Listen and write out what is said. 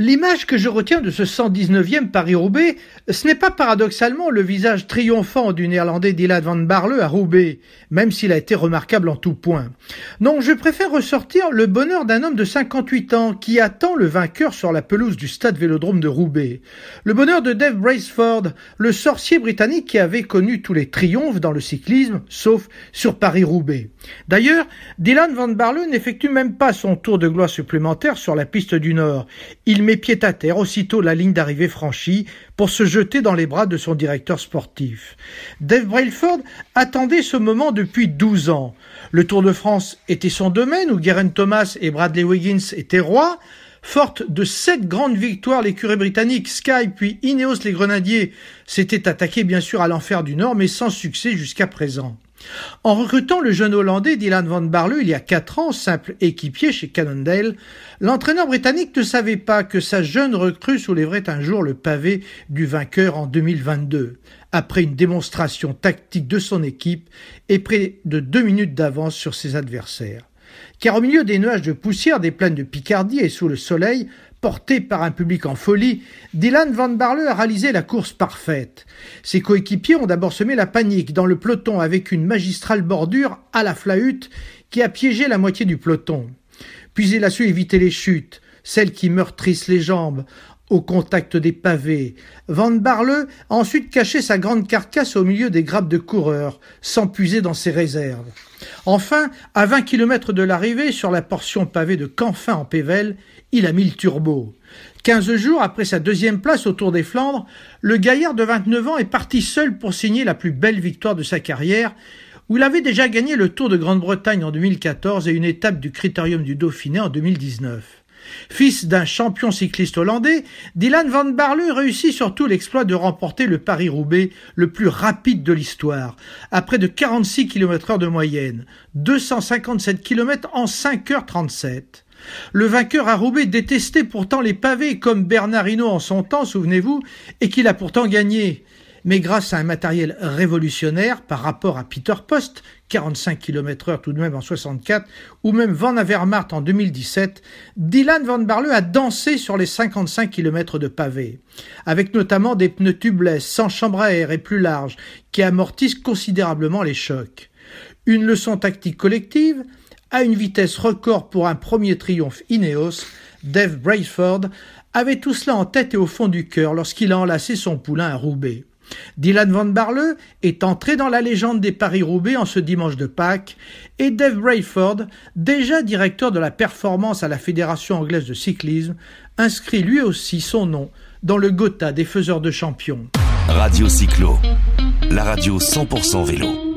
L'image que je retiens de ce 119e Paris-Roubaix, ce n'est pas paradoxalement le visage triomphant du néerlandais Dylan van Barle à Roubaix, même s'il a été remarquable en tout point. Non, je préfère ressortir le bonheur d'un homme de 58 ans qui attend le vainqueur sur la pelouse du stade Vélodrome de Roubaix. Le bonheur de Dave Braceford, le sorcier britannique qui avait connu tous les triomphes dans le cyclisme, sauf sur Paris-Roubaix. D'ailleurs, Dylan van Barle n'effectue même pas son tour de gloire supplémentaire sur la piste du Nord. Met pied à terre aussitôt la ligne d'arrivée franchie pour se jeter dans les bras de son directeur sportif. Dave Brailford attendait ce moment depuis 12 ans. Le Tour de France était son domaine où Geraint Thomas et Bradley Wiggins étaient rois. Forte de sept grandes victoires, l'écurie britannique Sky puis Ineos les Grenadiers s'étaient attaqués bien sûr à l'enfer du Nord mais sans succès jusqu'à présent. En recrutant le jeune Hollandais Dylan Van Barle il y a quatre ans, simple équipier chez Cannondale, l'entraîneur britannique ne savait pas que sa jeune recrue soulèverait un jour le pavé du vainqueur en 2022, après une démonstration tactique de son équipe et près de deux minutes d'avance sur ses adversaires. Car au milieu des nuages de poussière des plaines de Picardie et sous le soleil, Porté par un public en folie, Dylan Van Barle a réalisé la course parfaite. Ses coéquipiers ont d'abord semé la panique dans le peloton avec une magistrale bordure à la flahute qui a piégé la moitié du peloton. Puis il a su éviter les chutes, celles qui meurtrissent les jambes, au contact des pavés. Van Barle a ensuite caché sa grande carcasse au milieu des grappes de coureurs, sans puiser dans ses réserves. Enfin, à 20 km de l'arrivée, sur la portion pavée de Canfin en Pével, il a mis le turbo. Quinze jours après sa deuxième place au Tour des Flandres, le gaillard de 29 ans est parti seul pour signer la plus belle victoire de sa carrière, où il avait déjà gagné le Tour de Grande-Bretagne en 2014 et une étape du Critérium du Dauphiné en 2019. Fils d'un champion cycliste hollandais, Dylan van Barle réussit surtout l'exploit de remporter le Paris-Roubaix le plus rapide de l'histoire, à près de 46 km heure de moyenne, 257 km en 5h37. Le vainqueur à Roubaix détestait pourtant les pavés comme Bernard Hinault en son temps, souvenez-vous, et qu'il a pourtant gagné. Mais grâce à un matériel révolutionnaire par rapport à Peter Post, 45 km heure tout de même en 64, ou même Van Avermaet en 2017, Dylan Van Barle a dansé sur les 55 km de pavés, avec notamment des pneus tubeless, sans chambre à air et plus larges, qui amortissent considérablement les chocs. Une leçon tactique collective, à une vitesse record pour un premier triomphe Ineos, Dave Brayford avait tout cela en tête et au fond du cœur lorsqu'il a enlacé son poulain à Roubaix. Dylan Van Barle est entré dans la légende des Paris-Roubaix en ce dimanche de Pâques et Dave Brayford, déjà directeur de la performance à la Fédération anglaise de cyclisme, inscrit lui aussi son nom dans le Gotha des faiseurs de champions. Radio Cyclo, la radio 100% vélo.